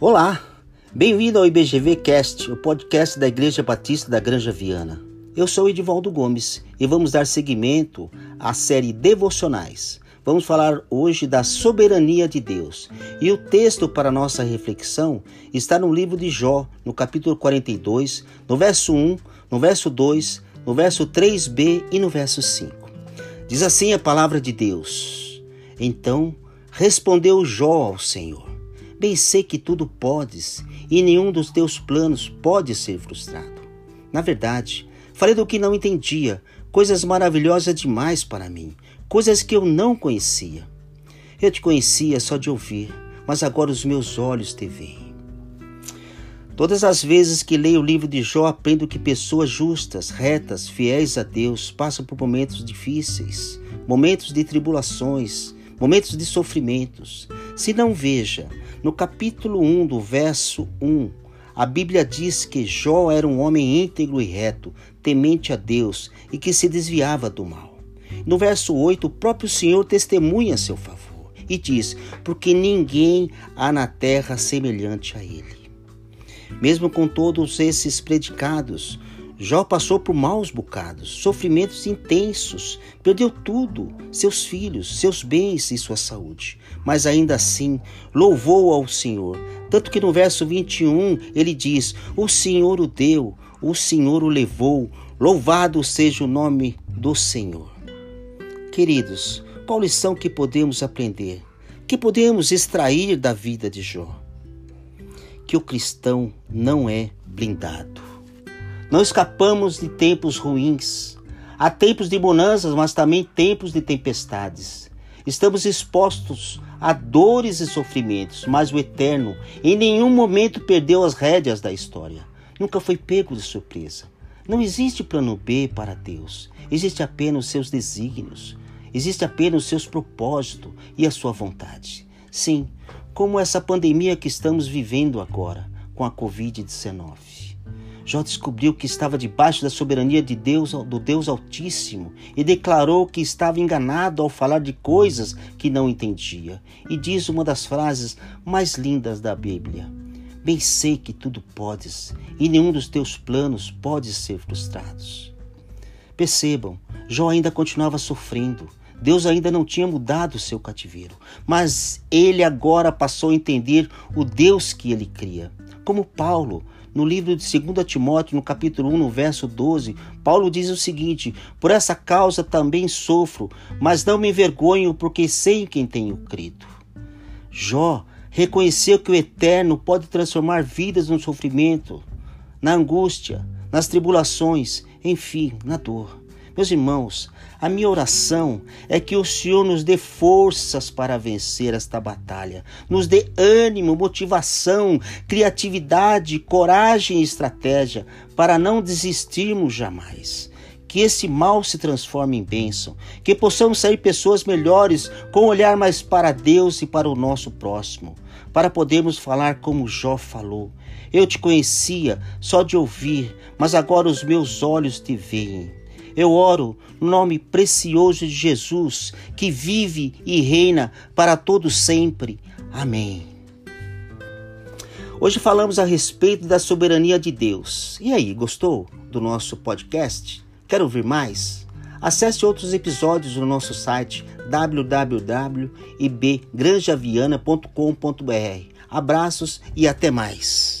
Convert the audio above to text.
Olá, bem-vindo ao IBGV Cast, o podcast da Igreja Batista da Granja Viana. Eu sou Edivaldo Gomes e vamos dar seguimento à série Devocionais. Vamos falar hoje da soberania de Deus. E o texto para nossa reflexão está no livro de Jó, no capítulo 42, no verso 1, no verso 2, no verso 3b e no verso 5. Diz assim a palavra de Deus: Então respondeu Jó ao Senhor Bem sei que tudo podes e nenhum dos teus planos pode ser frustrado. Na verdade, falei do que não entendia, coisas maravilhosas demais para mim, coisas que eu não conhecia. Eu te conhecia só de ouvir, mas agora os meus olhos te veem. Todas as vezes que leio o livro de Jó, aprendo que pessoas justas, retas, fiéis a Deus passam por momentos difíceis, momentos de tribulações, momentos de sofrimentos. Se não veja, no capítulo 1 do verso 1, a Bíblia diz que Jó era um homem íntegro e reto, temente a Deus e que se desviava do mal. No verso 8, o próprio Senhor testemunha a seu favor e diz: Porque ninguém há na terra semelhante a ele. Mesmo com todos esses predicados, Jó passou por maus bocados, sofrimentos intensos, perdeu tudo, seus filhos, seus bens e sua saúde. Mas ainda assim, louvou ao Senhor. Tanto que no verso 21 ele diz: O Senhor o deu, o Senhor o levou, louvado seja o nome do Senhor. Queridos, qual lição que podemos aprender? Que podemos extrair da vida de Jó? Que o cristão não é blindado. Não escapamos de tempos ruins. Há tempos de bonanças, mas também tempos de tempestades. Estamos expostos a dores e sofrimentos, mas o Eterno em nenhum momento perdeu as rédeas da história. Nunca foi pego de surpresa. Não existe plano B para Deus. Existe apenas seus desígnios. Existe apenas seus propósitos e a sua vontade. Sim, como essa pandemia que estamos vivendo agora com a Covid-19. Jó descobriu que estava debaixo da soberania de Deus, do Deus Altíssimo, e declarou que estava enganado ao falar de coisas que não entendia. E diz uma das frases mais lindas da Bíblia: Bem sei que tudo podes, e nenhum dos teus planos pode ser frustrados. Percebam, Jó ainda continuava sofrendo. Deus ainda não tinha mudado o seu cativeiro, mas ele agora passou a entender o Deus que ele cria. Como Paulo, no livro de 2 Timóteo, no capítulo 1, no verso 12, Paulo diz o seguinte: Por essa causa também sofro, mas não me envergonho, porque sei em quem tenho crido. Jó reconheceu que o eterno pode transformar vidas no sofrimento, na angústia, nas tribulações, enfim, na dor. Meus irmãos, a minha oração é que o Senhor nos dê forças para vencer esta batalha, nos dê ânimo, motivação, criatividade, coragem e estratégia para não desistirmos jamais. Que esse mal se transforme em bênção, que possamos sair pessoas melhores, com um olhar mais para Deus e para o nosso próximo, para podermos falar como Jó falou. Eu te conhecia só de ouvir, mas agora os meus olhos te veem. Eu oro no nome precioso de Jesus, que vive e reina para todo sempre. Amém. Hoje falamos a respeito da soberania de Deus. E aí, gostou do nosso podcast? Quer ouvir mais? Acesse outros episódios no nosso site www.ibgranjaviana.com.br. Abraços e até mais.